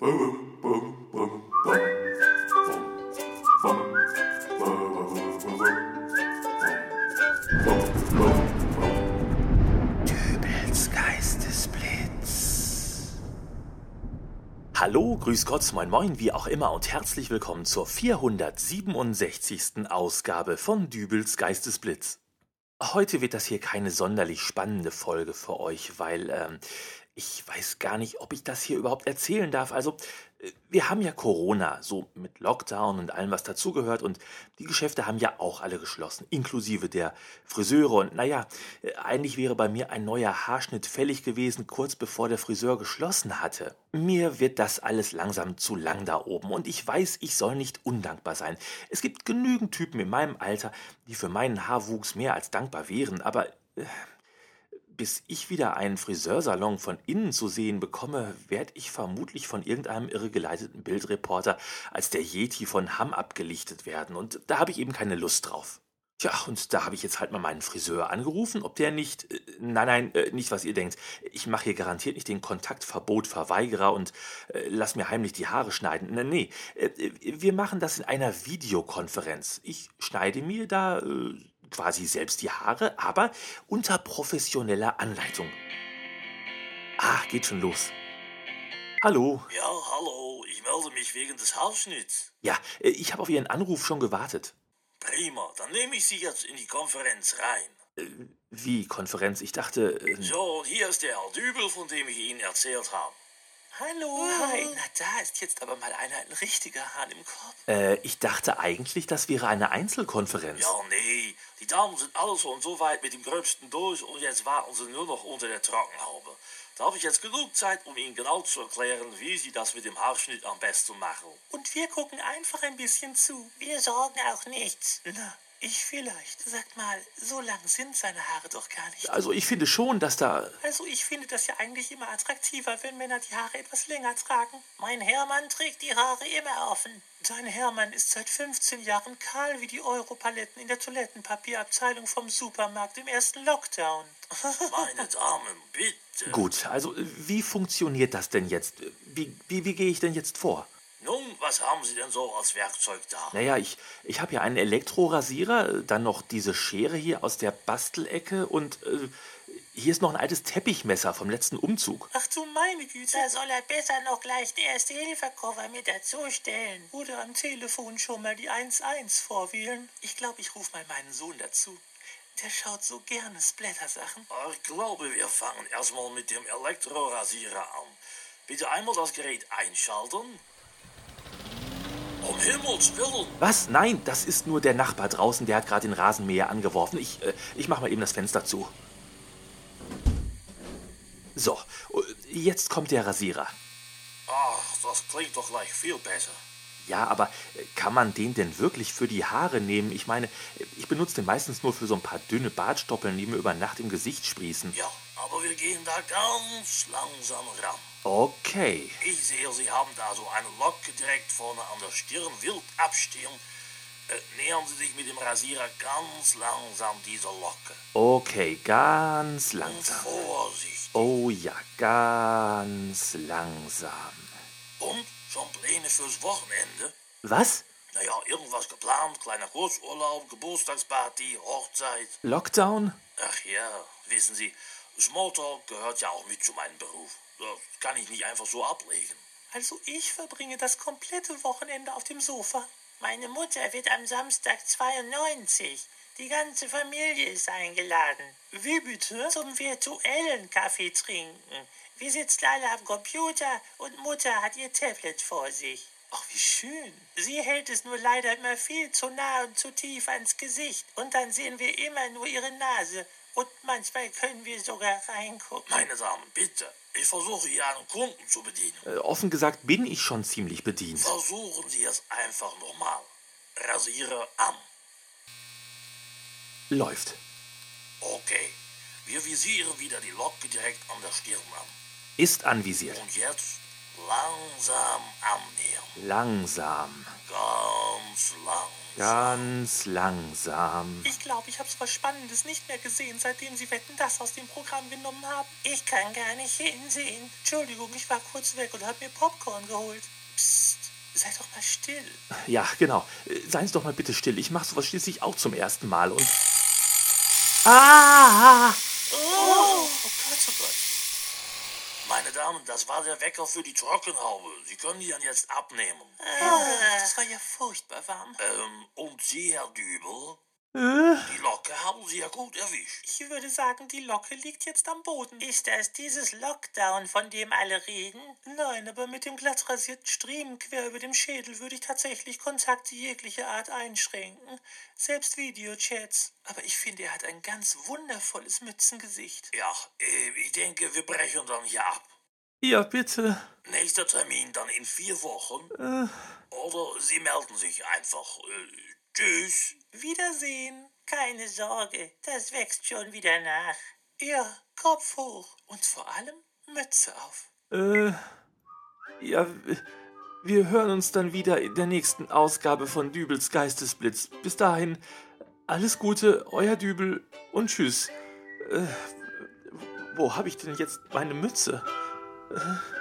Dübels Geistesblitz. Hallo, grüß Gott, moin moin, wie auch immer und herzlich willkommen zur 467. Ausgabe von Dübels Geistesblitz. Heute wird das hier keine sonderlich spannende Folge für euch, weil ähm, ich weiß gar nicht, ob ich das hier überhaupt erzählen darf. Also, äh, wir haben ja Corona, so mit Lockdown und allem, was dazugehört. Und die Geschäfte haben ja auch alle geschlossen, inklusive der Friseure. Und naja, äh, eigentlich wäre bei mir ein neuer Haarschnitt fällig gewesen, kurz bevor der Friseur geschlossen hatte. Mir wird das alles langsam zu lang da oben. Und ich weiß, ich soll nicht undankbar sein. Es gibt genügend Typen in meinem Alter, die für meinen Haarwuchs mehr als dankbar wären. Aber. Äh, bis ich wieder einen Friseursalon von innen zu sehen bekomme, werde ich vermutlich von irgendeinem irregeleiteten Bildreporter als der Yeti von Hamm abgelichtet werden. Und da habe ich eben keine Lust drauf. Tja, und da habe ich jetzt halt mal meinen Friseur angerufen, ob der nicht. Äh, nein, nein, äh, nicht was ihr denkt. Ich mache hier garantiert nicht den Kontaktverbot-Verweigerer und äh, lass mir heimlich die Haare schneiden. Nein, nee. Äh, wir machen das in einer Videokonferenz. Ich schneide mir da äh, quasi selbst die Haare, aber unter professioneller Anleitung. Ah, geht schon los. Hallo. Ja, hallo, ich melde mich wegen des Haarschnitts. Ja, äh, ich habe auf Ihren Anruf schon gewartet. Prima, dann nehme ich Sie jetzt in die Konferenz rein. Äh, wie Konferenz? Ich dachte. Äh, So, und hier ist der Herr Dübel, von dem ich Ihnen erzählt habe. Hallo. Hi. Na, da ist jetzt aber mal einer ein richtiger Hahn im Korb. äh, ich dachte eigentlich, das wäre eine Einzelkonferenz. Ja, nee, die Damen sind alle schon so weit mit dem Gröbsten durch und jetzt warten sie nur noch unter der Trockenhaube. Da habe ich jetzt genug Zeit, um Ihnen genau zu erklären, wie Sie das mit dem Haarschnitt am besten machen. Und wir gucken einfach ein bisschen zu. Wir sorgen auch nichts. Na, ich vielleicht. Sagt mal, so lang sind seine Haare doch gar nicht. Also ich finde schon, dass da. Also ich finde das ja eigentlich immer attraktiver, wenn Männer die Haare etwas länger tragen. Mein Hermann trägt die Haare immer offen. Dein Hermann ist seit 15 Jahren kahl wie die Europaletten in der Toilettenpapierabteilung vom Supermarkt im ersten Lockdown. Meine Damen, bitte. Gut, also wie funktioniert das denn jetzt? Wie, wie, wie gehe ich denn jetzt vor? Was haben Sie denn so als Werkzeug da? Naja, ich, ich habe ja einen Elektrorasierer, dann noch diese Schere hier aus der Bastelecke und äh, hier ist noch ein altes Teppichmesser vom letzten Umzug. Ach du meine Güte. Da soll er besser noch gleich den Erste-Hilfe-Koffer mit dazustellen. Oder am Telefon schon mal die 11 vorwählen. Ich glaube, ich rufe mal meinen Sohn dazu. Der schaut so gerne Splatter-Sachen. Ich glaube, wir fangen erstmal mit dem Elektrorasierer an. Bitte einmal das Gerät einschalten. Um Himmels Willen! Was? Nein, das ist nur der Nachbar draußen, der hat gerade den Rasenmäher angeworfen. Ich, äh, ich mache mal eben das Fenster zu. So, äh, jetzt kommt der Rasierer. Ach, das klingt doch gleich viel besser. Ja, aber äh, kann man den denn wirklich für die Haare nehmen? Ich meine, äh, ich benutze den meistens nur für so ein paar dünne Bartstoppeln, die mir über Nacht im Gesicht sprießen. Ja, aber wir gehen da ganz langsam ran. Okay. Ich sehe, Sie haben da so eine Locke direkt vorne an der Stirn, wild abstirn. Äh, nähern Sie sich mit dem Rasierer ganz langsam dieser Locke. Okay, ganz Und langsam. Vorsicht. Oh ja, ganz langsam. Und schon Pläne fürs Wochenende? Was? Naja, irgendwas geplant, kleiner Kurzurlaub, Geburtstagsparty, Hochzeit. Lockdown? Ach ja, wissen Sie, Smalltalk gehört ja auch mit zu meinem Beruf. Das kann ich nicht einfach so ablegen. Also ich verbringe das komplette Wochenende auf dem Sofa. Meine Mutter wird am Samstag 92. Die ganze Familie ist eingeladen. Wie bitte? Zum virtuellen Kaffee trinken. Wir sitzen alle am Computer und Mutter hat ihr Tablet vor sich. Ach, wie schön. Sie hält es nur leider immer viel zu nah und zu tief ans Gesicht. Und dann sehen wir immer nur ihre Nase. Und manchmal können wir sogar reingucken. Meine Damen, bitte. Ich versuche hier einen Kunden zu bedienen. Äh, offen gesagt bin ich schon ziemlich bedient. Versuchen Sie es einfach nochmal. Rasierer an. Läuft. Okay. Wir visieren wieder die Locke direkt an der Stirn an. Ist anvisiert. Und jetzt Langsam annähern. Langsam. Ganz langsam. Ganz langsam. Ich glaube, ich habe was Spannendes nicht mehr gesehen, seitdem Sie Wetten das aus dem Programm genommen haben. Ich kann gar nicht hinsehen. Entschuldigung, ich war kurz weg und habe mir Popcorn geholt. Psst, sei doch mal still. Ja, genau. Seien Sie doch mal bitte still. Ich mache sowas schließlich auch zum ersten Mal und. Ah! Oh, oh Gott, oh Gott. Meine Damen, das war der Wecker für die Trockenhaube. Sie können die dann jetzt abnehmen. Ah, das war ja furchtbar warm. Ähm, und Sie, Herr Dübel? Äh, Die Locke haben Sie ja gut erwischt. Ich würde sagen, die Locke liegt jetzt am Boden. Ist das dieses Lockdown, von dem alle reden? Nein, aber mit dem glatt rasierten Striemen quer über dem Schädel würde ich tatsächlich Kontakte jeglicher Art einschränken. Selbst Videochats. Aber ich finde, er hat ein ganz wundervolles Mützengesicht. Ja, äh, ich denke, wir brechen dann hier ab. Ja, bitte. Nächster Termin dann in vier Wochen. Äh, Oder Sie melden sich einfach. Äh, tschüss. Wiedersehen. Keine Sorge, das wächst schon wieder nach. Ja, Kopf hoch. Und vor allem Mütze auf. äh. Ja, wir hören uns dann wieder in der nächsten Ausgabe von Dübels Geistesblitz. Bis dahin, alles Gute, euer Dübel und tschüss. Äh, wo habe ich denn jetzt meine Mütze? Uh.